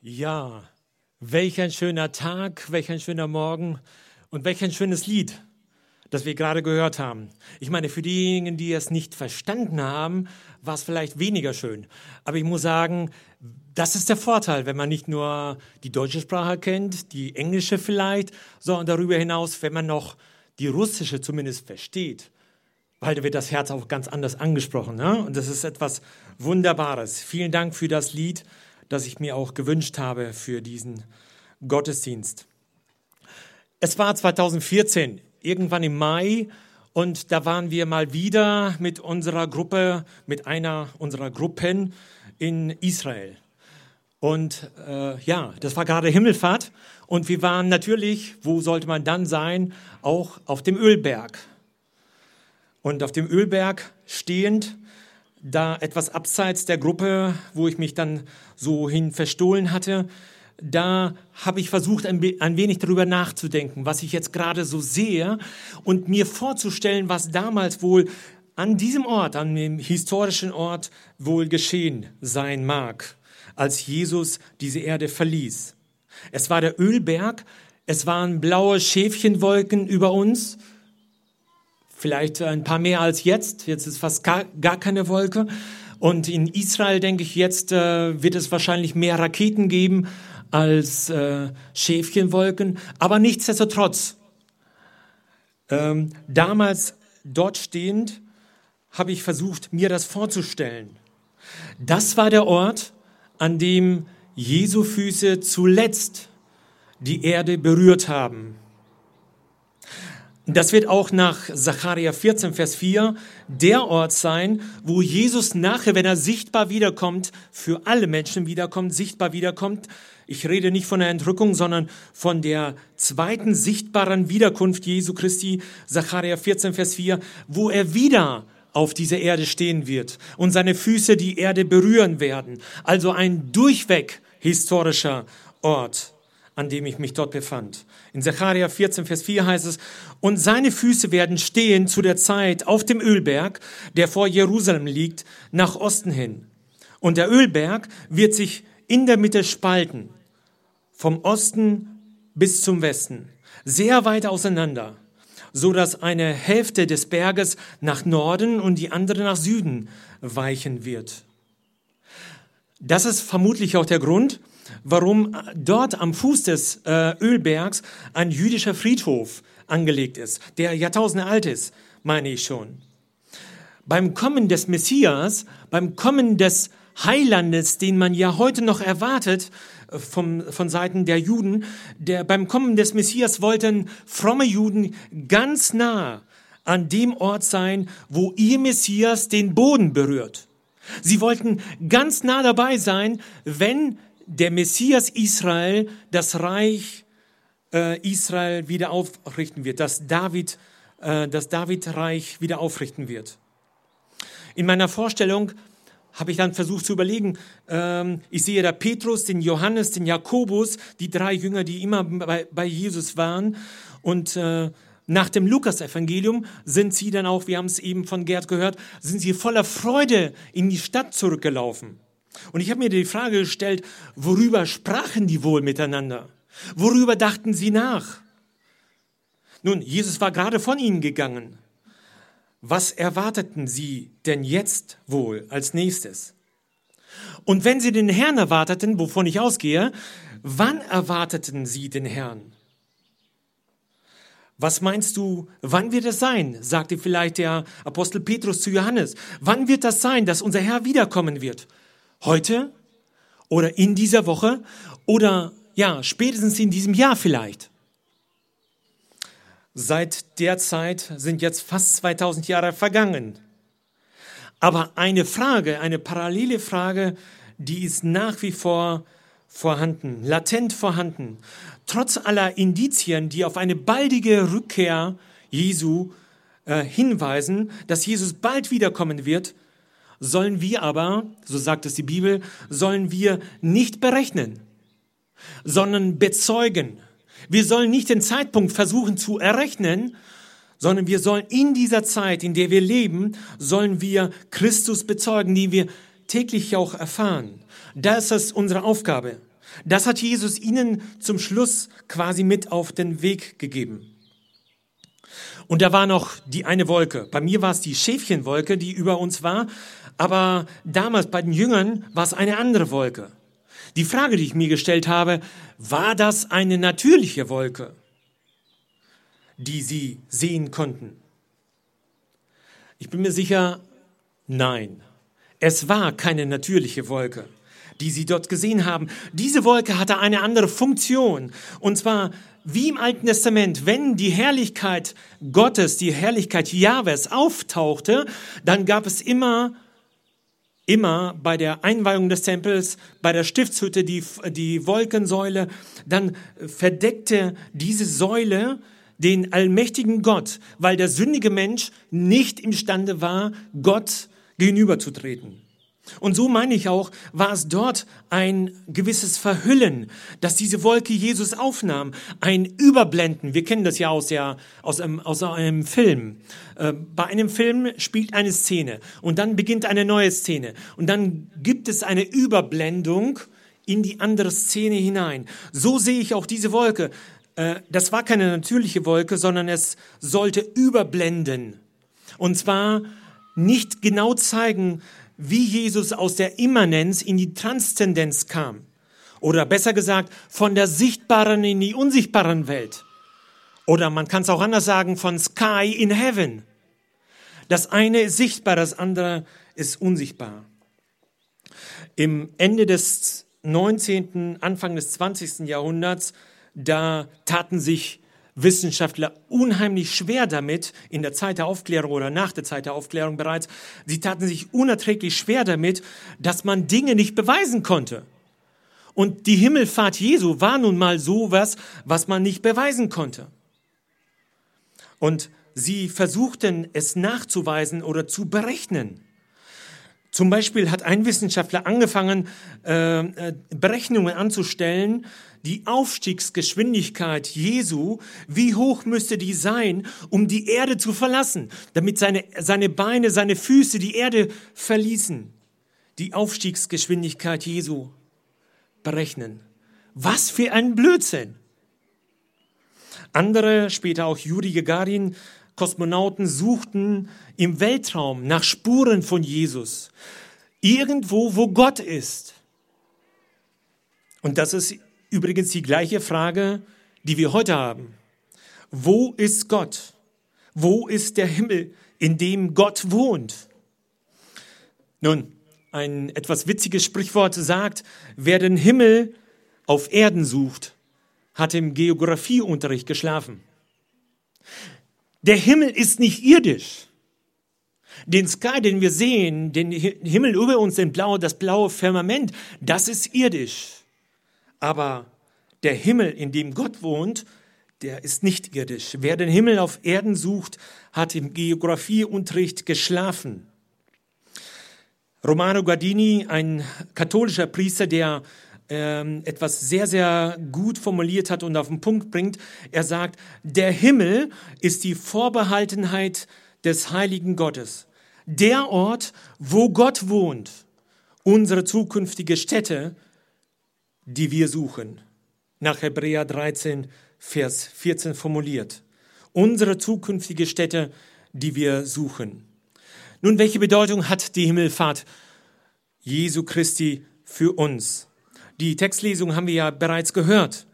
Ja, welch ein schöner Tag, welch ein schöner Morgen und welch ein schönes Lied, das wir gerade gehört haben. Ich meine, für diejenigen, die es nicht verstanden haben, war es vielleicht weniger schön. Aber ich muss sagen, das ist der Vorteil, wenn man nicht nur die deutsche Sprache kennt, die englische vielleicht, sondern darüber hinaus, wenn man noch die russische zumindest versteht. Weil da wird das Herz auch ganz anders angesprochen. Ne? Und das ist etwas Wunderbares. Vielen Dank für das Lied das ich mir auch gewünscht habe für diesen Gottesdienst. Es war 2014, irgendwann im Mai, und da waren wir mal wieder mit unserer Gruppe, mit einer unserer Gruppen in Israel. Und äh, ja, das war gerade Himmelfahrt und wir waren natürlich, wo sollte man dann sein, auch auf dem Ölberg. Und auf dem Ölberg stehend da etwas abseits der Gruppe, wo ich mich dann so hin verstohlen hatte, da habe ich versucht, ein, ein, wenig darüber nachzudenken, was ich jetzt gerade so sehe und mir vorzustellen, was damals wohl an diesem Ort, an dem historischen Ort wohl geschehen sein mag, als Jesus diese Erde verließ. Es war der Ölberg, es waren blaue Schäfchenwolken über uns, vielleicht ein paar mehr als jetzt. Jetzt ist fast gar, gar keine Wolke. Und in Israel, denke ich, jetzt äh, wird es wahrscheinlich mehr Raketen geben als äh, Schäfchenwolken. Aber nichtsdestotrotz, ähm, damals dort stehend, habe ich versucht, mir das vorzustellen. Das war der Ort, an dem Jesu Füße zuletzt die Erde berührt haben. Das wird auch nach Sacharja 14, Vers 4 der Ort sein, wo Jesus nachher, wenn er sichtbar wiederkommt, für alle Menschen wiederkommt, sichtbar wiederkommt. Ich rede nicht von der Entrückung, sondern von der zweiten sichtbaren Wiederkunft Jesu Christi, Sacharja 14, Vers 4, wo er wieder auf dieser Erde stehen wird und seine Füße die Erde berühren werden. Also ein durchweg historischer Ort an dem ich mich dort befand. In Zechariah 14, Vers 4 heißt es, und seine Füße werden stehen zu der Zeit auf dem Ölberg, der vor Jerusalem liegt, nach Osten hin. Und der Ölberg wird sich in der Mitte spalten, vom Osten bis zum Westen, sehr weit auseinander, so dass eine Hälfte des Berges nach Norden und die andere nach Süden weichen wird. Das ist vermutlich auch der Grund, warum dort am Fuß des äh, Ölbergs ein jüdischer Friedhof angelegt ist, der Jahrtausende alt ist, meine ich schon. Beim Kommen des Messias, beim Kommen des Heilandes, den man ja heute noch erwartet äh, vom, von Seiten der Juden, der, beim Kommen des Messias wollten fromme Juden ganz nah an dem Ort sein, wo ihr Messias den Boden berührt. Sie wollten ganz nah dabei sein, wenn der Messias Israel das Reich äh, Israel wieder aufrichten wird, dass David, äh, das David-Reich wieder aufrichten wird. In meiner Vorstellung habe ich dann versucht zu überlegen, ähm, ich sehe da Petrus, den Johannes, den Jakobus, die drei Jünger, die immer bei, bei Jesus waren. Und äh, nach dem Lukas-Evangelium sind sie dann auch, wir haben es eben von Gerd gehört, sind sie voller Freude in die Stadt zurückgelaufen. Und ich habe mir die Frage gestellt, worüber sprachen die wohl miteinander? Worüber dachten sie nach? Nun, Jesus war gerade von ihnen gegangen. Was erwarteten sie denn jetzt wohl als nächstes? Und wenn sie den Herrn erwarteten, wovon ich ausgehe, wann erwarteten sie den Herrn? Was meinst du, wann wird es sein? sagte vielleicht der Apostel Petrus zu Johannes. Wann wird das sein, dass unser Herr wiederkommen wird? Heute oder in dieser Woche oder ja, spätestens in diesem Jahr vielleicht. Seit der Zeit sind jetzt fast 2000 Jahre vergangen. Aber eine Frage, eine parallele Frage, die ist nach wie vor vorhanden, latent vorhanden. Trotz aller Indizien, die auf eine baldige Rückkehr Jesu äh, hinweisen, dass Jesus bald wiederkommen wird, sollen wir aber, so sagt es die Bibel, sollen wir nicht berechnen, sondern bezeugen. Wir sollen nicht den Zeitpunkt versuchen zu errechnen, sondern wir sollen in dieser Zeit, in der wir leben, sollen wir Christus bezeugen, die wir täglich auch erfahren. Das ist unsere Aufgabe. Das hat Jesus ihnen zum Schluss quasi mit auf den Weg gegeben. Und da war noch die eine Wolke. Bei mir war es die Schäfchenwolke, die über uns war. Aber damals bei den Jüngern war es eine andere Wolke. Die Frage, die ich mir gestellt habe, war das eine natürliche Wolke, die sie sehen konnten? Ich bin mir sicher, nein. Es war keine natürliche Wolke, die sie dort gesehen haben. Diese Wolke hatte eine andere Funktion. Und zwar wie im Alten Testament, wenn die Herrlichkeit Gottes, die Herrlichkeit Jahwes auftauchte, dann gab es immer immer bei der Einweihung des Tempels, bei der Stiftshütte, die, die Wolkensäule, dann verdeckte diese Säule den allmächtigen Gott, weil der sündige Mensch nicht imstande war, Gott gegenüberzutreten. Und so meine ich auch, war es dort ein gewisses Verhüllen, dass diese Wolke Jesus aufnahm, ein Überblenden. Wir kennen das ja aus, der, aus, einem, aus einem Film. Äh, bei einem Film spielt eine Szene und dann beginnt eine neue Szene und dann gibt es eine Überblendung in die andere Szene hinein. So sehe ich auch diese Wolke. Äh, das war keine natürliche Wolke, sondern es sollte überblenden. Und zwar nicht genau zeigen, wie Jesus aus der Immanenz in die Transzendenz kam. Oder besser gesagt, von der sichtbaren in die unsichtbaren Welt. Oder man kann es auch anders sagen, von Sky in Heaven. Das eine ist sichtbar, das andere ist unsichtbar. Im Ende des 19., Anfang des 20. Jahrhunderts, da taten sich Wissenschaftler unheimlich schwer damit, in der Zeit der Aufklärung oder nach der Zeit der Aufklärung bereits, sie taten sich unerträglich schwer damit, dass man Dinge nicht beweisen konnte. Und die Himmelfahrt Jesu war nun mal sowas, was man nicht beweisen konnte. Und sie versuchten es nachzuweisen oder zu berechnen. Zum Beispiel hat ein Wissenschaftler angefangen, äh, äh Berechnungen anzustellen, die Aufstiegsgeschwindigkeit Jesu, wie hoch müsste die sein, um die Erde zu verlassen, damit seine, seine Beine, seine Füße die Erde verließen. Die Aufstiegsgeschwindigkeit Jesu berechnen. Was für ein Blödsinn! Andere, später auch Juri Gagarin, Kosmonauten suchten im Weltraum nach Spuren von Jesus. Irgendwo, wo Gott ist. Und das ist Übrigens die gleiche Frage, die wir heute haben. Wo ist Gott? Wo ist der Himmel, in dem Gott wohnt? Nun, ein etwas witziges Sprichwort sagt, wer den Himmel auf Erden sucht, hat im Geografieunterricht geschlafen. Der Himmel ist nicht irdisch. Den Sky, den wir sehen, den Himmel über uns, den Blau, das blaue Firmament, das ist irdisch. Aber der Himmel, in dem Gott wohnt, der ist nicht irdisch. Wer den Himmel auf Erden sucht, hat im Geografieunterricht geschlafen. Romano Guardini, ein katholischer Priester, der ähm, etwas sehr, sehr gut formuliert hat und auf den Punkt bringt. Er sagt, der Himmel ist die Vorbehaltenheit des heiligen Gottes. Der Ort, wo Gott wohnt, unsere zukünftige Stätte, die wir suchen. Nach Hebräer 13, Vers 14 formuliert. Unsere zukünftige Stätte, die wir suchen. Nun, welche Bedeutung hat die Himmelfahrt Jesu Christi für uns? Die Textlesung haben wir ja bereits gehört.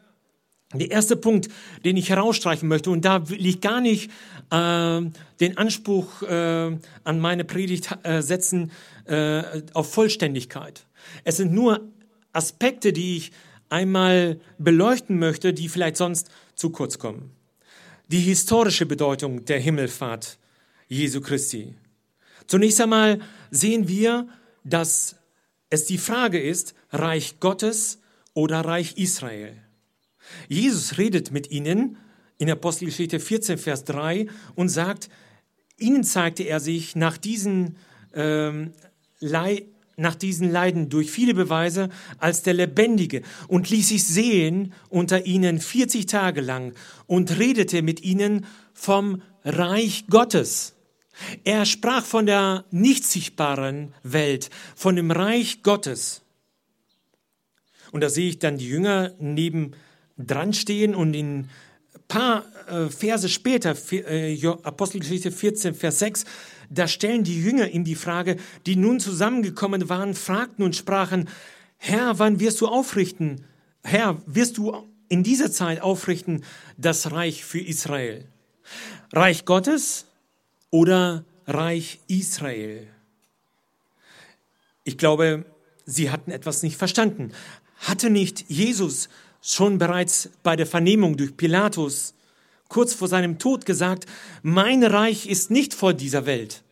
Der erste Punkt, den ich herausstreichen möchte, und da will ich gar nicht äh, den Anspruch äh, an meine Predigt äh, setzen äh, auf Vollständigkeit. Es sind nur Aspekte, die ich einmal beleuchten möchte, die vielleicht sonst zu kurz kommen. Die historische Bedeutung der Himmelfahrt Jesu Christi. Zunächst einmal sehen wir, dass es die Frage ist, Reich Gottes oder Reich Israel. Jesus redet mit ihnen in Apostelgeschichte 14, Vers 3 und sagt, ihnen zeigte er sich nach diesen ähm, nach diesen Leiden durch viele Beweise als der Lebendige und ließ sich sehen unter ihnen 40 Tage lang und redete mit ihnen vom Reich Gottes. Er sprach von der nicht sichtbaren Welt, von dem Reich Gottes. Und da sehe ich dann die Jünger neben dran stehen und in paar äh, Verse später, äh, Apostelgeschichte 14, Vers 6, da stellen die Jünger ihm die Frage, die nun zusammengekommen waren, fragten und sprachen, Herr, wann wirst du aufrichten? Herr, wirst du in dieser Zeit aufrichten das Reich für Israel? Reich Gottes oder Reich Israel? Ich glaube, sie hatten etwas nicht verstanden. Hatte nicht Jesus schon bereits bei der Vernehmung durch Pilatus kurz vor seinem Tod gesagt, mein Reich ist nicht vor dieser Welt.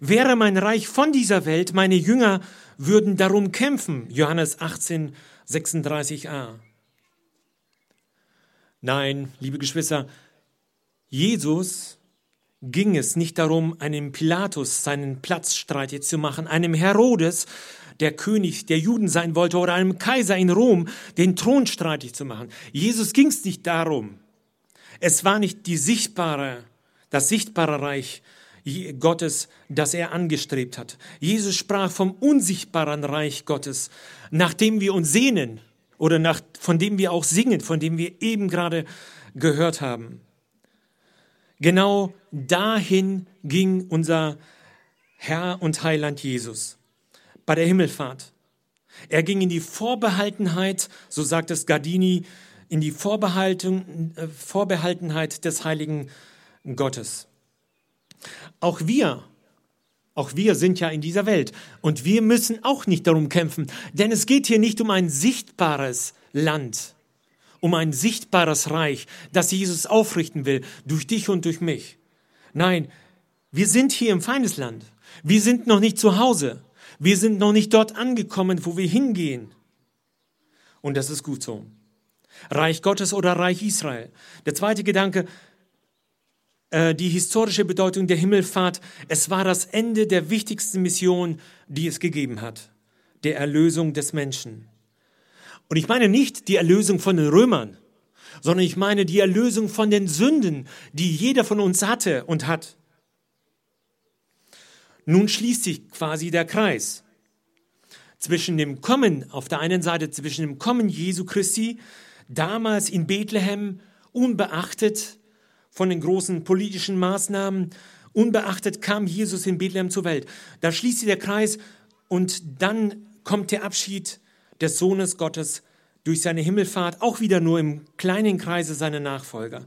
Wäre mein Reich von dieser Welt, meine Jünger würden darum kämpfen. Johannes 18, 36a. Nein, liebe Geschwister, Jesus ging es nicht darum, einem Pilatus seinen Platz streitig zu machen, einem Herodes der König der Juden sein wollte oder einem Kaiser in Rom den Thron streitig zu machen. Jesus ging es nicht darum. Es war nicht die sichtbare, das sichtbare Reich Gottes, das er angestrebt hat. Jesus sprach vom unsichtbaren Reich Gottes, nach dem wir uns sehnen oder nach, von dem wir auch singen, von dem wir eben gerade gehört haben. Genau dahin ging unser Herr und Heiland Jesus bei der Himmelfahrt. Er ging in die Vorbehaltenheit, so sagt es Gardini, in die Vorbehalten, äh, Vorbehaltenheit des heiligen Gottes. Auch wir, auch wir sind ja in dieser Welt und wir müssen auch nicht darum kämpfen, denn es geht hier nicht um ein sichtbares Land, um ein sichtbares Reich, das Jesus aufrichten will, durch dich und durch mich. Nein, wir sind hier im Feindesland. Wir sind noch nicht zu Hause. Wir sind noch nicht dort angekommen, wo wir hingehen. Und das ist gut so. Reich Gottes oder Reich Israel. Der zweite Gedanke, äh, die historische Bedeutung der Himmelfahrt. Es war das Ende der wichtigsten Mission, die es gegeben hat. Der Erlösung des Menschen. Und ich meine nicht die Erlösung von den Römern, sondern ich meine die Erlösung von den Sünden, die jeder von uns hatte und hat. Nun schließt sich quasi der Kreis zwischen dem Kommen, auf der einen Seite zwischen dem Kommen Jesu Christi, damals in Bethlehem, unbeachtet von den großen politischen Maßnahmen, unbeachtet kam Jesus in Bethlehem zur Welt. Da schließt sich der Kreis und dann kommt der Abschied des Sohnes Gottes durch seine Himmelfahrt, auch wieder nur im kleinen Kreise seiner Nachfolger.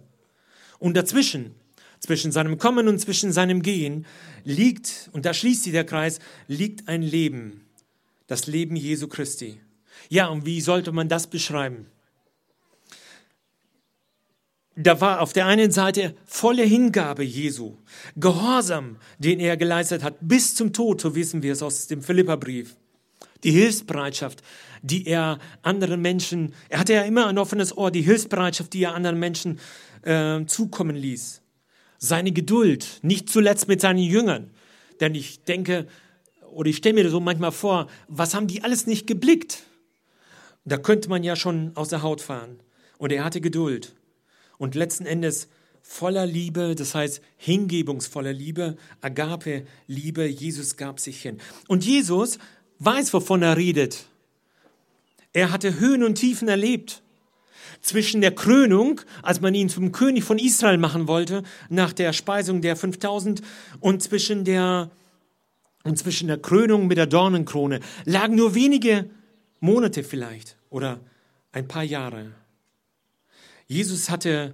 Und dazwischen zwischen seinem Kommen und zwischen seinem Gehen liegt, und da schließt sich der Kreis, liegt ein Leben, das Leben Jesu Christi. Ja, und wie sollte man das beschreiben? Da war auf der einen Seite volle Hingabe Jesu, Gehorsam, den er geleistet hat, bis zum Tod, so wissen wir es aus dem Philipperbrief. Die Hilfsbereitschaft, die er anderen Menschen, er hatte ja immer ein offenes Ohr, die Hilfsbereitschaft, die er anderen Menschen äh, zukommen ließ seine Geduld, nicht zuletzt mit seinen Jüngern. Denn ich denke, oder ich stelle mir so manchmal vor, was haben die alles nicht geblickt? Da könnte man ja schon aus der Haut fahren. Und er hatte Geduld. Und letzten Endes voller Liebe, das heißt hingebungsvoller Liebe, Agape, Liebe, Jesus gab sich hin. Und Jesus weiß, wovon er redet. Er hatte Höhen und Tiefen erlebt zwischen der Krönung, als man ihn zum König von Israel machen wollte, nach der Speisung der 5000, und zwischen der, und zwischen der Krönung mit der Dornenkrone lagen nur wenige Monate vielleicht oder ein paar Jahre. Jesus hatte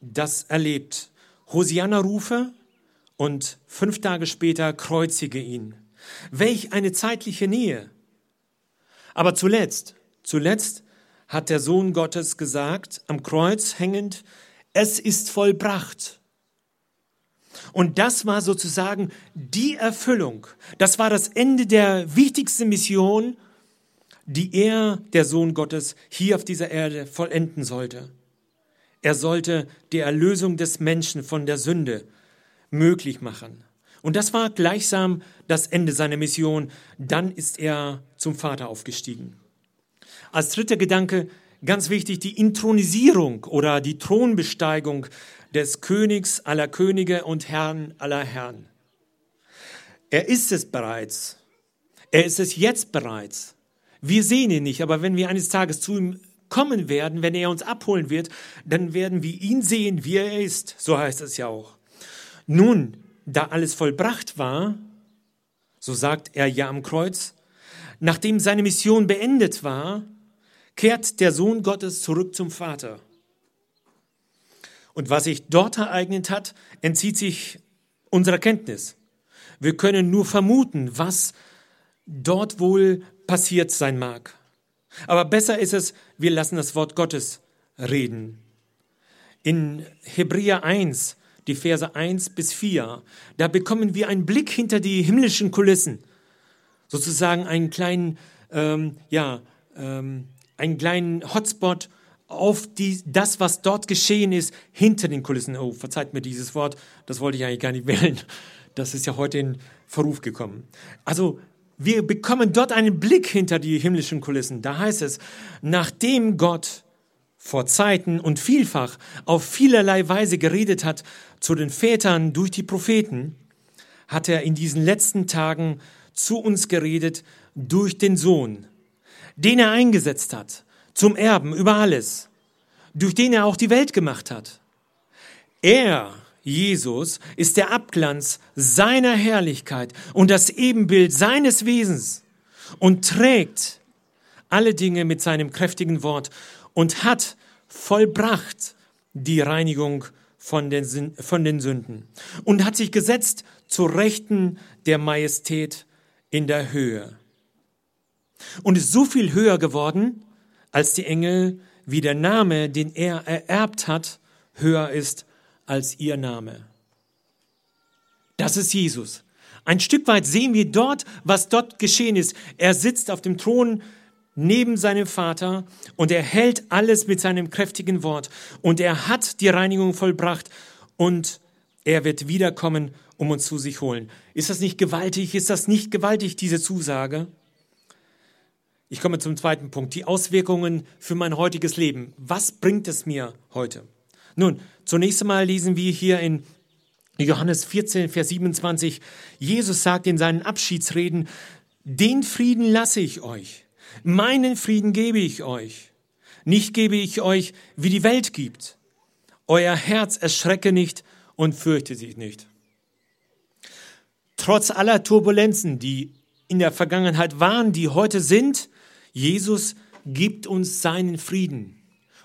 das erlebt. Hosianna-Rufe und fünf Tage später kreuzige ihn. Welch eine zeitliche Nähe. Aber zuletzt, zuletzt hat der Sohn Gottes gesagt, am Kreuz hängend, es ist vollbracht. Und das war sozusagen die Erfüllung. Das war das Ende der wichtigsten Mission, die er, der Sohn Gottes, hier auf dieser Erde vollenden sollte. Er sollte die Erlösung des Menschen von der Sünde möglich machen. Und das war gleichsam das Ende seiner Mission. Dann ist er zum Vater aufgestiegen. Als dritter Gedanke, ganz wichtig, die Intronisierung oder die Thronbesteigung des Königs aller Könige und Herrn aller Herren. Er ist es bereits. Er ist es jetzt bereits. Wir sehen ihn nicht, aber wenn wir eines Tages zu ihm kommen werden, wenn er uns abholen wird, dann werden wir ihn sehen, wie er ist. So heißt es ja auch. Nun, da alles vollbracht war, so sagt er ja am Kreuz, nachdem seine Mission beendet war, kehrt der Sohn Gottes zurück zum Vater. Und was sich dort ereignet hat, entzieht sich unserer Kenntnis. Wir können nur vermuten, was dort wohl passiert sein mag. Aber besser ist es, wir lassen das Wort Gottes reden. In Hebräer 1, die Verse 1 bis 4, da bekommen wir einen Blick hinter die himmlischen Kulissen. Sozusagen einen kleinen, ähm, ja, ähm, einen kleinen Hotspot auf die, das, was dort geschehen ist, hinter den Kulissen. Oh, verzeiht mir dieses Wort, das wollte ich eigentlich gar nicht wählen. Das ist ja heute in Verruf gekommen. Also wir bekommen dort einen Blick hinter die himmlischen Kulissen. Da heißt es, nachdem Gott vor Zeiten und vielfach auf vielerlei Weise geredet hat zu den Vätern durch die Propheten, hat er in diesen letzten Tagen zu uns geredet durch den Sohn, den er eingesetzt hat, zum Erben über alles, durch den er auch die Welt gemacht hat. Er Jesus ist der Abglanz seiner Herrlichkeit und das Ebenbild seines Wesens und trägt alle Dinge mit seinem kräftigen Wort und hat vollbracht die Reinigung von den, von den Sünden und hat sich gesetzt zur Rechten der Majestät in der Höhe und ist so viel höher geworden als die Engel, wie der Name, den er ererbt hat, höher ist als ihr Name. Das ist Jesus. Ein Stück weit sehen wir dort, was dort geschehen ist. Er sitzt auf dem Thron neben seinem Vater und er hält alles mit seinem kräftigen Wort und er hat die Reinigung vollbracht und er wird wiederkommen, um uns zu sich holen. Ist das nicht gewaltig? Ist das nicht gewaltig, diese Zusage? Ich komme zum zweiten Punkt, die Auswirkungen für mein heutiges Leben. Was bringt es mir heute? Nun, zunächst einmal lesen wir hier in Johannes 14, Vers 27, Jesus sagt in seinen Abschiedsreden, den Frieden lasse ich euch, meinen Frieden gebe ich euch, nicht gebe ich euch, wie die Welt gibt. Euer Herz erschrecke nicht und fürchte sich nicht. Trotz aller Turbulenzen, die in der Vergangenheit waren, die heute sind, Jesus gibt uns seinen Frieden.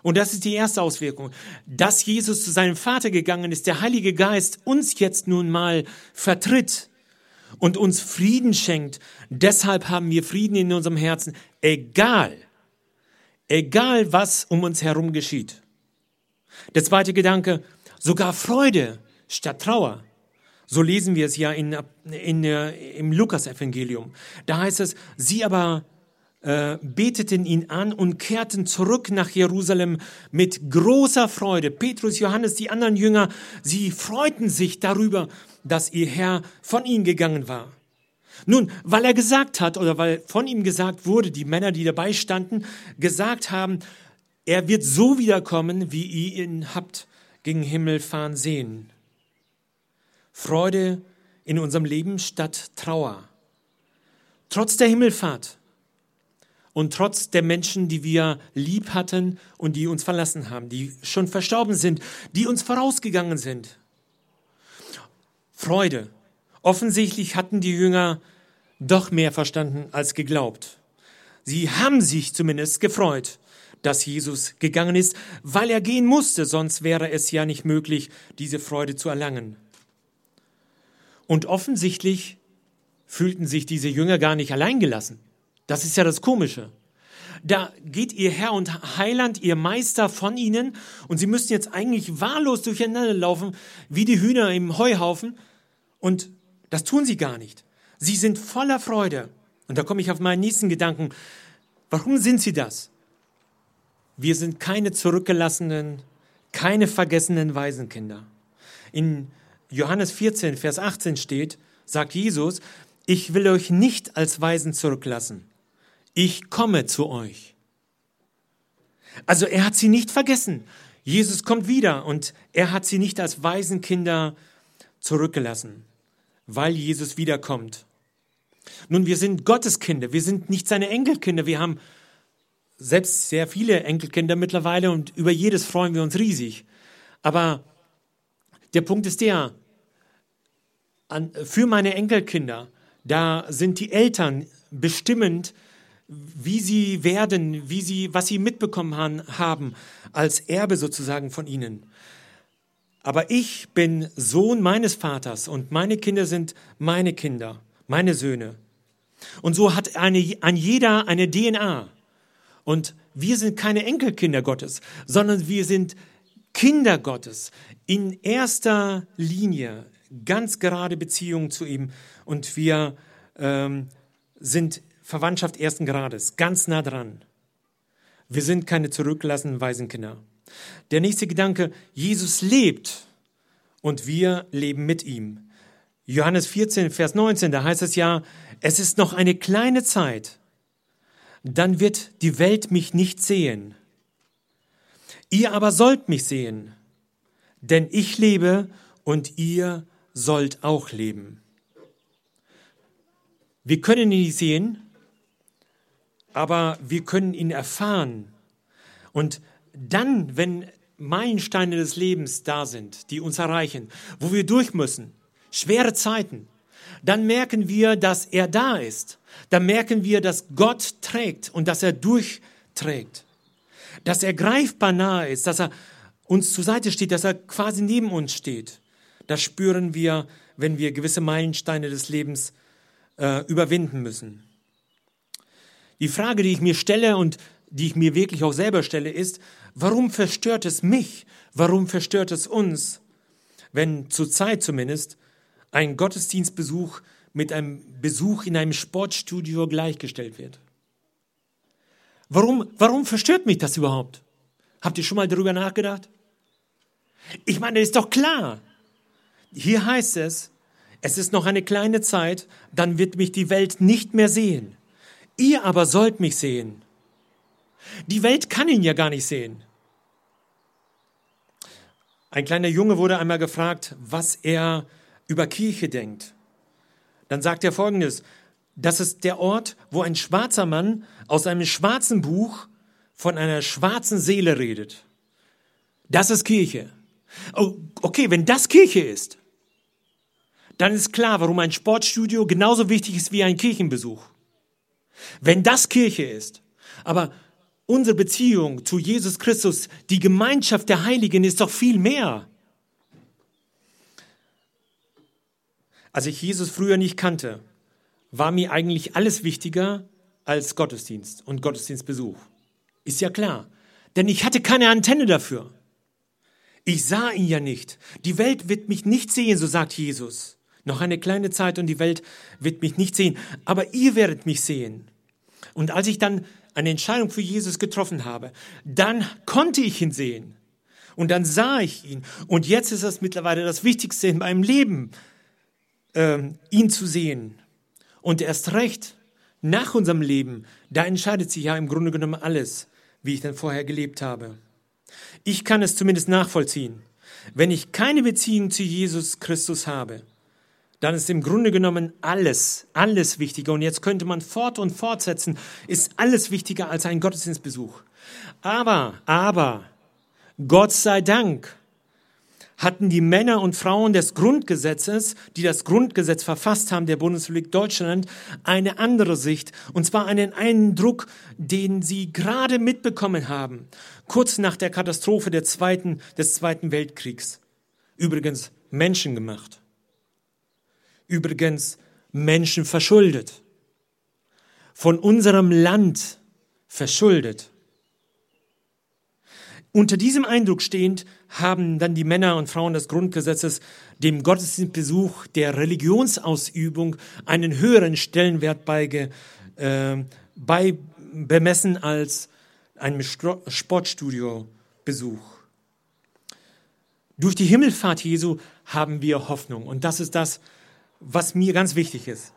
Und das ist die erste Auswirkung. Dass Jesus zu seinem Vater gegangen ist, der Heilige Geist uns jetzt nun mal vertritt und uns Frieden schenkt. Deshalb haben wir Frieden in unserem Herzen, egal, egal was um uns herum geschieht. Der zweite Gedanke, sogar Freude statt Trauer. So lesen wir es ja in, in, äh, im Lukas-Evangelium. Da heißt es, sie aber äh, beteten ihn an und kehrten zurück nach Jerusalem mit großer Freude. Petrus, Johannes, die anderen Jünger, sie freuten sich darüber, dass ihr Herr von ihnen gegangen war. Nun, weil er gesagt hat oder weil von ihm gesagt wurde, die Männer, die dabei standen, gesagt haben, er wird so wiederkommen, wie ihr ihn habt gegen Himmel fahren sehen. Freude in unserem Leben statt Trauer. Trotz der Himmelfahrt und trotz der Menschen, die wir lieb hatten und die uns verlassen haben, die schon verstorben sind, die uns vorausgegangen sind. Freude. Offensichtlich hatten die Jünger doch mehr verstanden als geglaubt. Sie haben sich zumindest gefreut, dass Jesus gegangen ist, weil er gehen musste, sonst wäre es ja nicht möglich, diese Freude zu erlangen. Und offensichtlich fühlten sich diese Jünger gar nicht alleingelassen. Das ist ja das Komische. Da geht ihr Herr und Heiland, ihr Meister von ihnen und sie müssen jetzt eigentlich wahllos durcheinander laufen, wie die Hühner im Heuhaufen. Und das tun sie gar nicht. Sie sind voller Freude. Und da komme ich auf meinen nächsten Gedanken. Warum sind sie das? Wir sind keine zurückgelassenen, keine vergessenen Waisenkinder. In Johannes 14, Vers 18 steht, sagt Jesus, ich will euch nicht als Waisen zurücklassen ich komme zu euch. Also er hat sie nicht vergessen. Jesus kommt wieder und er hat sie nicht als Waisenkinder zurückgelassen, weil Jesus wiederkommt. Nun, wir sind Gottes Kinder, wir sind nicht seine Enkelkinder, wir haben selbst sehr viele Enkelkinder mittlerweile und über jedes freuen wir uns riesig. Aber der Punkt ist der, für meine Enkelkinder, da sind die Eltern bestimmend, wie sie werden, wie sie, was sie mitbekommen haben, als Erbe sozusagen von ihnen. Aber ich bin Sohn meines Vaters und meine Kinder sind meine Kinder, meine Söhne. Und so hat eine, an jeder eine DNA. Und wir sind keine Enkelkinder Gottes, sondern wir sind Kinder Gottes in erster Linie, ganz gerade Beziehungen zu ihm. Und wir ähm, sind Verwandtschaft ersten Grades, ganz nah dran. Wir sind keine zurückgelassenen Waisenkinder. Der nächste Gedanke, Jesus lebt und wir leben mit ihm. Johannes 14, Vers 19, da heißt es ja, es ist noch eine kleine Zeit, dann wird die Welt mich nicht sehen. Ihr aber sollt mich sehen, denn ich lebe und ihr sollt auch leben. Wir können ihn nicht sehen, aber wir können ihn erfahren. Und dann, wenn Meilensteine des Lebens da sind, die uns erreichen, wo wir durch müssen, schwere Zeiten, dann merken wir, dass er da ist. Dann merken wir, dass Gott trägt und dass er durchträgt. Dass er greifbar nahe ist, dass er uns zur Seite steht, dass er quasi neben uns steht. Das spüren wir, wenn wir gewisse Meilensteine des Lebens äh, überwinden müssen. Die Frage, die ich mir stelle und die ich mir wirklich auch selber stelle, ist, warum verstört es mich? Warum verstört es uns, wenn zurzeit zumindest ein Gottesdienstbesuch mit einem Besuch in einem Sportstudio gleichgestellt wird? Warum, warum verstört mich das überhaupt? Habt ihr schon mal darüber nachgedacht? Ich meine, ist doch klar. Hier heißt es, es ist noch eine kleine Zeit, dann wird mich die Welt nicht mehr sehen. Ihr aber sollt mich sehen. Die Welt kann ihn ja gar nicht sehen. Ein kleiner Junge wurde einmal gefragt, was er über Kirche denkt. Dann sagt er folgendes, das ist der Ort, wo ein schwarzer Mann aus einem schwarzen Buch von einer schwarzen Seele redet. Das ist Kirche. Oh, okay, wenn das Kirche ist, dann ist klar, warum ein Sportstudio genauso wichtig ist wie ein Kirchenbesuch. Wenn das Kirche ist, aber unsere Beziehung zu Jesus Christus, die Gemeinschaft der Heiligen ist doch viel mehr. Als ich Jesus früher nicht kannte, war mir eigentlich alles wichtiger als Gottesdienst und Gottesdienstbesuch. Ist ja klar, denn ich hatte keine Antenne dafür. Ich sah ihn ja nicht. Die Welt wird mich nicht sehen, so sagt Jesus. Noch eine kleine Zeit und die Welt wird mich nicht sehen, aber ihr werdet mich sehen. Und als ich dann eine Entscheidung für Jesus getroffen habe, dann konnte ich ihn sehen. Und dann sah ich ihn. Und jetzt ist das mittlerweile das Wichtigste in meinem Leben, ähm, ihn zu sehen. Und erst recht, nach unserem Leben, da entscheidet sich ja im Grunde genommen alles, wie ich dann vorher gelebt habe. Ich kann es zumindest nachvollziehen. Wenn ich keine Beziehung zu Jesus Christus habe, dann ist im Grunde genommen alles, alles wichtiger. Und jetzt könnte man fort und fortsetzen, ist alles wichtiger als ein Gottesdienstbesuch. Aber, aber, Gott sei Dank hatten die Männer und Frauen des Grundgesetzes, die das Grundgesetz verfasst haben, der Bundesrepublik Deutschland, eine andere Sicht. Und zwar einen Eindruck, den sie gerade mitbekommen haben, kurz nach der Katastrophe der zweiten, des Zweiten Weltkriegs. Übrigens menschengemacht übrigens Menschen verschuldet. Von unserem Land verschuldet. Unter diesem Eindruck stehend haben dann die Männer und Frauen des Grundgesetzes dem Gottesdienstbesuch der Religionsausübung einen höheren Stellenwert beige, äh, bei, bemessen als einem Sportstudio-Besuch. Durch die Himmelfahrt Jesu haben wir Hoffnung. Und das ist das, was mir ganz wichtig ist.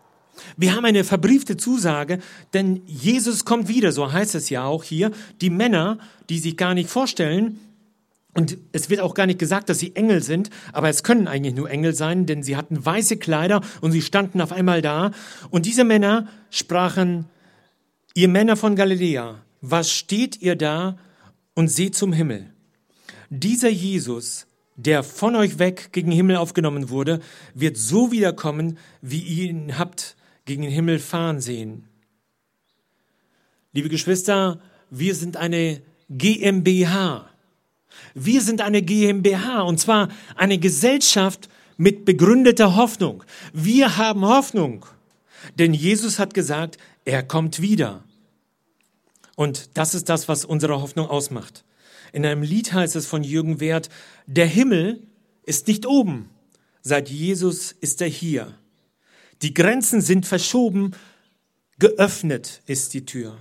Wir haben eine verbriefte Zusage, denn Jesus kommt wieder, so heißt es ja auch hier. Die Männer, die sich gar nicht vorstellen, Und es wird auch gar nicht gesagt, dass sie Engel sind, aber es können eigentlich nur Engel sein, denn sie hatten weiße Kleider und sie standen auf einmal da. Und diese Männer sprachen, ihr Männer von Galiläa, was steht ihr da und seht zum Himmel? Dieser Jesus, der von euch weg gegen den Himmel aufgenommen wurde, wird so wiederkommen, wie ihr ihn habt gegen den Himmel fahren sehen. Liebe Geschwister, wir sind eine GmbH. Wir sind eine GmbH und zwar eine Gesellschaft mit begründeter Hoffnung. Wir haben Hoffnung, denn Jesus hat gesagt, er kommt wieder. Und das ist das, was unsere Hoffnung ausmacht. In einem Lied heißt es von Jürgen Wert, der Himmel ist nicht oben, seit Jesus ist er hier. Die Grenzen sind verschoben, geöffnet ist die Tür.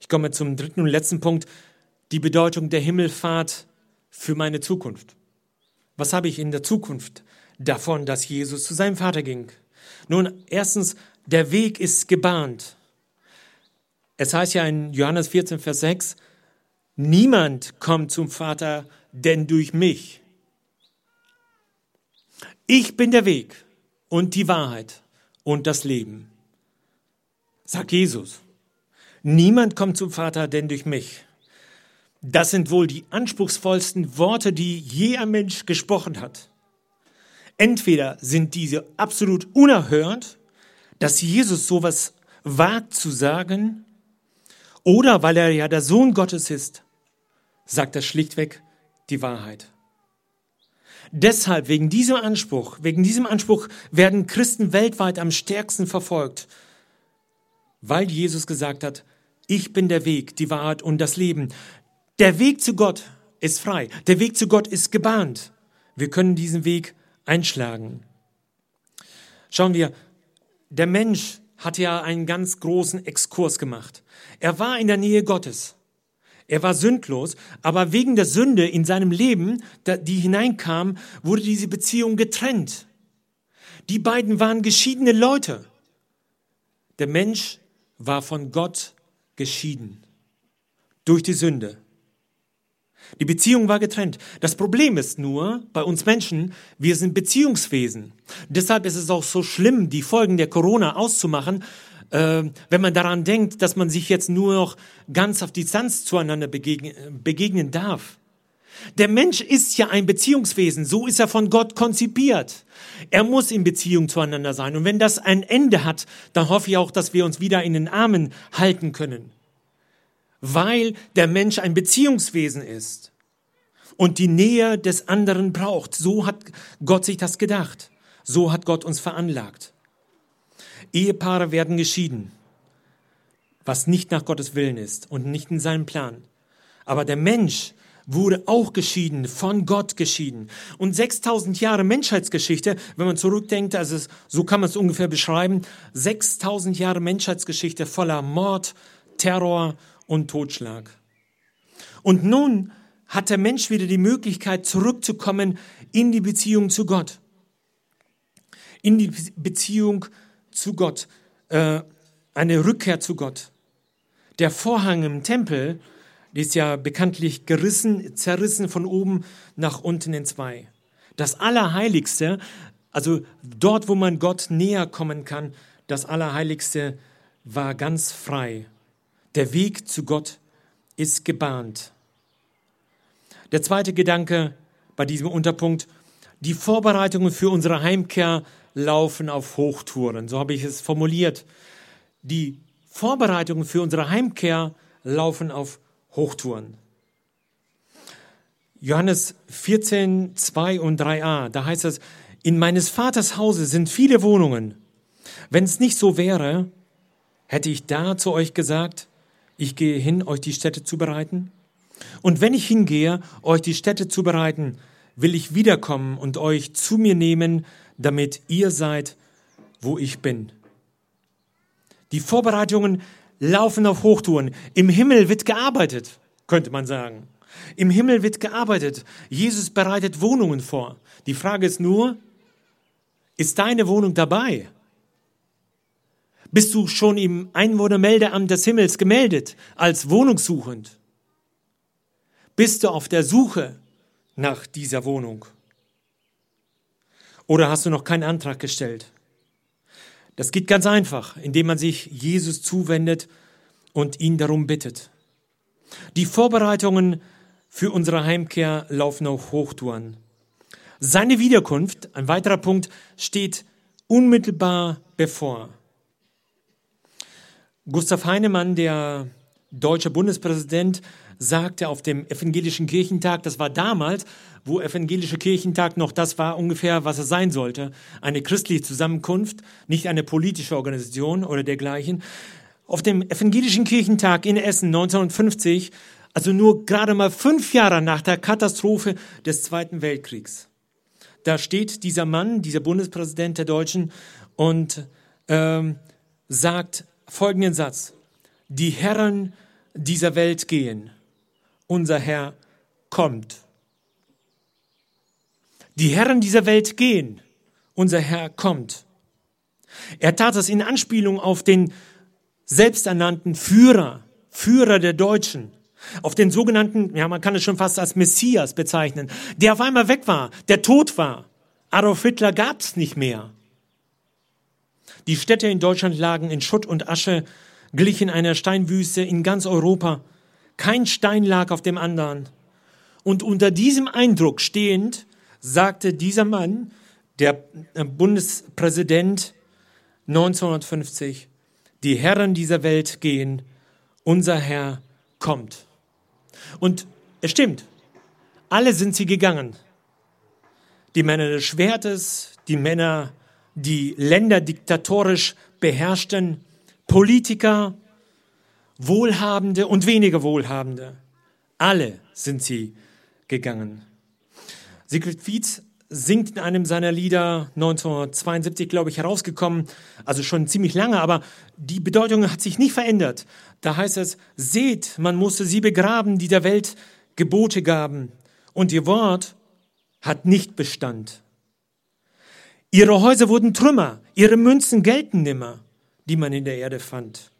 Ich komme zum dritten und letzten Punkt, die Bedeutung der Himmelfahrt für meine Zukunft. Was habe ich in der Zukunft davon, dass Jesus zu seinem Vater ging? Nun, erstens, der Weg ist gebahnt. Es heißt ja in Johannes 14, Vers 6, niemand kommt zum Vater, denn durch mich. Ich bin der Weg und die Wahrheit und das Leben, sagt Jesus. Niemand kommt zum Vater, denn durch mich. Das sind wohl die anspruchsvollsten Worte, die je ein Mensch gesprochen hat. Entweder sind diese absolut unerhört, dass Jesus sowas wagt zu sagen, oder weil er ja der Sohn Gottes ist, sagt er schlichtweg die Wahrheit. Deshalb, wegen diesem Anspruch, wegen diesem Anspruch werden Christen weltweit am stärksten verfolgt, weil Jesus gesagt hat, ich bin der Weg, die Wahrheit und das Leben. Der Weg zu Gott ist frei. Der Weg zu Gott ist gebahnt. Wir können diesen Weg einschlagen. Schauen wir, der Mensch hat ja einen ganz großen Exkurs gemacht. Er war in der Nähe Gottes. Er war sündlos, aber wegen der Sünde in seinem Leben, die hineinkam, wurde diese Beziehung getrennt. Die beiden waren geschiedene Leute. Der Mensch war von Gott geschieden durch die Sünde. Die Beziehung war getrennt. Das Problem ist nur, bei uns Menschen, wir sind Beziehungswesen. Deshalb ist es auch so schlimm, die Folgen der Corona auszumachen, äh, wenn man daran denkt, dass man sich jetzt nur noch ganz auf Distanz zueinander begegnen, begegnen darf. Der Mensch ist ja ein Beziehungswesen, so ist er von Gott konzipiert. Er muss in Beziehung zueinander sein. Und wenn das ein Ende hat, dann hoffe ich auch, dass wir uns wieder in den Armen halten können weil der Mensch ein Beziehungswesen ist und die Nähe des anderen braucht. So hat Gott sich das gedacht. So hat Gott uns veranlagt. Ehepaare werden geschieden, was nicht nach Gottes Willen ist und nicht in seinem Plan. Aber der Mensch wurde auch geschieden, von Gott geschieden. Und 6000 Jahre Menschheitsgeschichte, wenn man zurückdenkt, also so kann man es ungefähr beschreiben, 6000 Jahre Menschheitsgeschichte voller Mord, Terror und Totschlag. Und nun hat der Mensch wieder die Möglichkeit, zurückzukommen in die Beziehung zu Gott. In die Beziehung zu Gott. Äh, eine Rückkehr zu Gott. Der Vorhang im Tempel ist ja bekanntlich gerissen, zerrissen von oben nach unten in zwei. Das Allerheiligste, also dort, wo man Gott näher kommen kann, das Allerheiligste war ganz frei. Der Weg zu Gott ist gebahnt. Der zweite Gedanke bei diesem Unterpunkt, die Vorbereitungen für unsere Heimkehr laufen auf Hochtouren. So habe ich es formuliert. Die Vorbereitungen für unsere Heimkehr laufen auf Hochtouren. Johannes 14, 2 und 3a, da heißt es, in meines Vaters Hause sind viele Wohnungen. Wenn es nicht so wäre, hätte ich da zu euch gesagt, ich gehe hin, euch die Städte zu bereiten. Und wenn ich hingehe, euch die Städte zu bereiten, will ich wiederkommen und euch zu mir nehmen, damit ihr seid, wo ich bin. Die Vorbereitungen laufen auf Hochtouren. Im Himmel wird gearbeitet, könnte man sagen. Im Himmel wird gearbeitet. Jesus bereitet Wohnungen vor. Die Frage ist nur, ist deine Wohnung dabei? Bist du schon im Einwohnermeldeamt des Himmels gemeldet als wohnungssuchend? Bist du auf der Suche nach dieser Wohnung? Oder hast du noch keinen Antrag gestellt? Das geht ganz einfach, indem man sich Jesus zuwendet und ihn darum bittet. Die Vorbereitungen für unsere Heimkehr laufen auf Hochtouren. Seine Wiederkunft, ein weiterer Punkt, steht unmittelbar bevor. Gustav Heinemann, der deutsche Bundespräsident, sagte auf dem evangelischen Kirchentag, das war damals, wo evangelische Kirchentag noch das war ungefähr, was es sein sollte, eine christliche Zusammenkunft, nicht eine politische Organisation oder dergleichen. Auf dem evangelischen Kirchentag in Essen 1950, also nur gerade mal fünf Jahre nach der Katastrophe des Zweiten Weltkriegs, da steht dieser Mann, dieser Bundespräsident der Deutschen und ähm, sagt folgenden Satz: Die Herren dieser Welt gehen unser Herr kommt. Die Herren dieser Welt gehen, unser Herr kommt. Er tat es in Anspielung auf den selbsternannten Führer, Führer der Deutschen, auf den sogenannten, ja, man kann es schon fast als Messias bezeichnen, der auf einmal weg war, der tot war. Adolf Hitler gab es nicht mehr. Die Städte in Deutschland lagen in Schutt und Asche, glichen einer Steinwüste in ganz Europa. Kein Stein lag auf dem anderen. Und unter diesem Eindruck stehend sagte dieser Mann, der äh, Bundespräsident 1950, die Herren dieser Welt gehen, unser Herr kommt. Und es stimmt, alle sind sie gegangen. Die Männer des Schwertes, die Männer, die Länder diktatorisch beherrschten, Politiker, Wohlhabende und weniger Wohlhabende. Alle sind sie gegangen. Sigrid Fietz singt in einem seiner Lieder 1972, glaube ich, herausgekommen, also schon ziemlich lange, aber die Bedeutung hat sich nicht verändert. Da heißt es, seht, man musste sie begraben, die der Welt Gebote gaben, und ihr Wort hat nicht Bestand. Ihre Häuser wurden Trümmer, ihre Münzen gelten nimmer, die man in der Erde fand.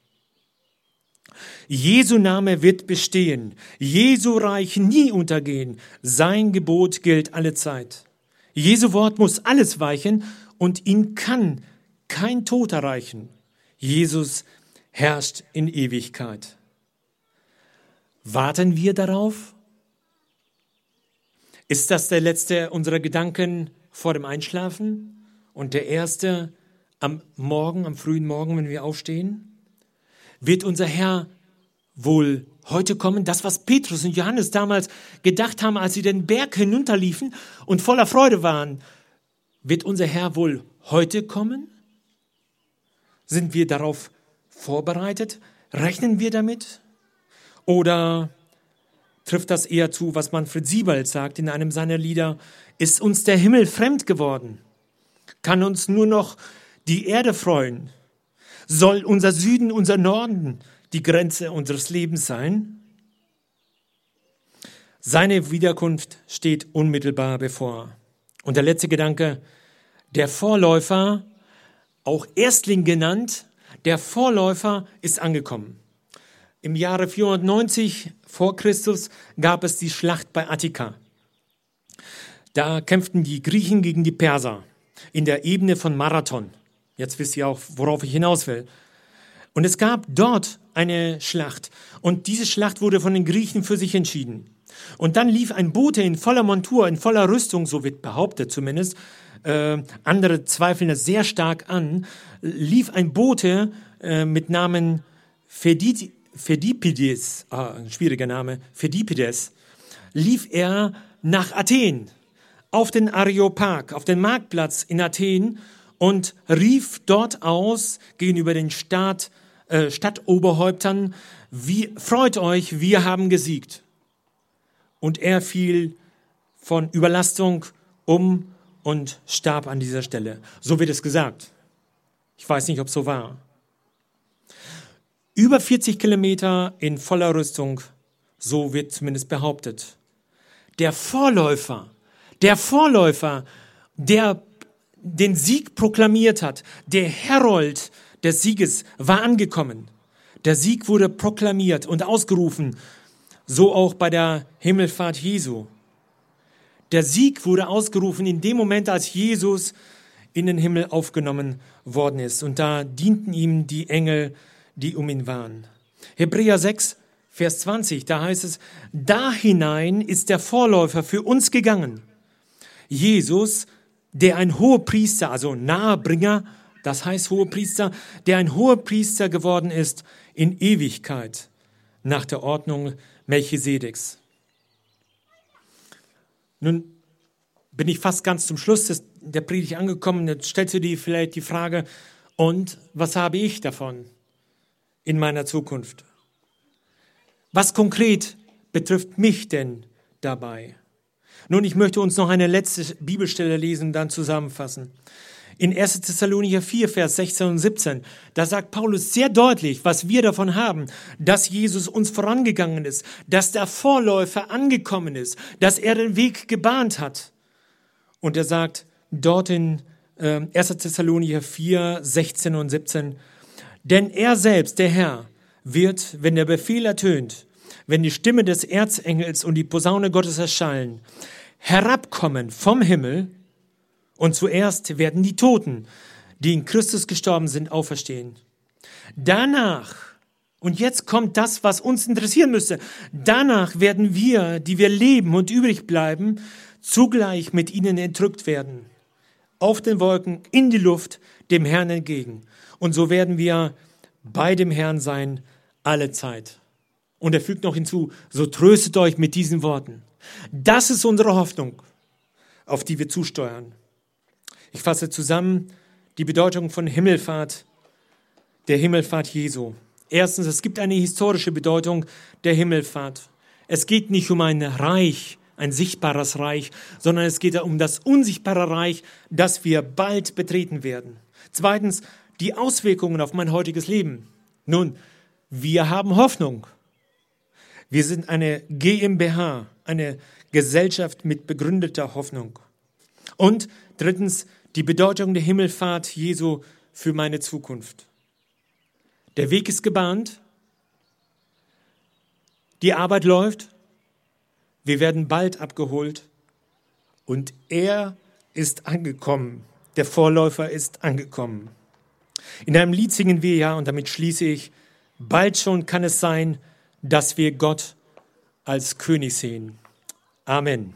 Jesu Name wird bestehen, Jesu Reich nie untergehen, sein Gebot gilt alle Zeit. Jesu Wort muss alles weichen und ihn kann kein Tod erreichen. Jesus herrscht in Ewigkeit. Warten wir darauf? Ist das der letzte unserer Gedanken vor dem Einschlafen und der erste am Morgen, am frühen Morgen, wenn wir aufstehen? wird unser Herr wohl heute kommen? Das, was Petrus und Johannes damals gedacht haben, als sie den Berg hinunterliefen und voller Freude waren, wird unser Herr wohl heute kommen? Sind wir darauf vorbereitet? Rechnen wir damit? Oder trifft das eher zu, was Manfred Siebald sagt in einem seiner Lieder, ist uns der Himmel fremd geworden? Kann uns nur noch die Erde freuen? Soll unser Süden, unser Norden die Grenze unseres Lebens sein? Seine Wiederkunft steht unmittelbar bevor. Und der letzte Gedanke, der Vorläufer, auch Erstling genannt, der Vorläufer ist angekommen. Im Jahre 490 vor Christus gab es die Schlacht bei Attika. Da kämpften die Griechen gegen die Perser in der Ebene von Marathon. Jetzt wisst ihr auch, worauf ich hinaus will. Und es gab dort eine Schlacht. Und diese Schlacht wurde von den Griechen für sich entschieden. Und dann lief ein Bote in voller Montur, in voller Rüstung, so wird behauptet zumindest, äh, andere zweifeln das sehr stark an, lief ein Bote äh, mit Namen Phedit Phedippides, ah, ein schwieriger Name, Phedippides, lief er nach Athen, auf den Areopag, auf den Marktplatz in Athen und rief dort aus gegenüber den Staat, äh, Stadtoberhäuptern, wie, freut euch, wir haben gesiegt. Und er fiel von Überlastung um und starb an dieser Stelle. So wird es gesagt. Ich weiß nicht, ob es so war. Über 40 Kilometer in voller Rüstung, so wird zumindest behauptet. Der Vorläufer, der Vorläufer, der den Sieg proklamiert hat. Der Herold des Sieges war angekommen. Der Sieg wurde proklamiert und ausgerufen so auch bei der Himmelfahrt Jesu. Der Sieg wurde ausgerufen in dem Moment, als Jesus in den Himmel aufgenommen worden ist. Und da dienten ihm die Engel, die um ihn waren. Hebräer 6, Vers 20, da heißt es, da hinein ist der Vorläufer für uns gegangen. Jesus, der ein hoher Priester, also Nahebringer, das heißt hoher Priester, der ein hoher Priester geworden ist in Ewigkeit nach der Ordnung Melchisedeks. Nun bin ich fast ganz zum Schluss der Predigt angekommen. Jetzt stellst du dir vielleicht die Frage, und was habe ich davon in meiner Zukunft? Was konkret betrifft mich denn dabei? Nun, ich möchte uns noch eine letzte Bibelstelle lesen und dann zusammenfassen. In 1. Thessalonicher 4, Vers 16 und 17, da sagt Paulus sehr deutlich, was wir davon haben, dass Jesus uns vorangegangen ist, dass der Vorläufer angekommen ist, dass er den Weg gebahnt hat. Und er sagt dort in äh, 1. Thessalonicher 4, 16 und 17, denn er selbst, der Herr, wird, wenn der Befehl ertönt, wenn die Stimme des Erzengels und die Posaune Gottes erschallen, herabkommen vom Himmel und zuerst werden die Toten, die in Christus gestorben sind, auferstehen. Danach, und jetzt kommt das, was uns interessieren müsste, danach werden wir, die wir leben und übrig bleiben, zugleich mit ihnen entrückt werden, auf den Wolken, in die Luft, dem Herrn entgegen. Und so werden wir bei dem Herrn sein alle Zeit. Und er fügt noch hinzu, so tröstet euch mit diesen Worten. Das ist unsere Hoffnung, auf die wir zusteuern. Ich fasse zusammen die Bedeutung von Himmelfahrt, der Himmelfahrt Jesu. Erstens, es gibt eine historische Bedeutung der Himmelfahrt. Es geht nicht um ein Reich, ein sichtbares Reich, sondern es geht um das unsichtbare Reich, das wir bald betreten werden. Zweitens, die Auswirkungen auf mein heutiges Leben. Nun, wir haben Hoffnung. Wir sind eine GmbH, eine Gesellschaft mit begründeter Hoffnung. Und drittens die Bedeutung der Himmelfahrt Jesu für meine Zukunft. Der Weg ist gebahnt, die Arbeit läuft, wir werden bald abgeholt und er ist angekommen, der Vorläufer ist angekommen. In einem Lied singen wir ja, und damit schließe ich, bald schon kann es sein, dass wir Gott als König sehen. Amen.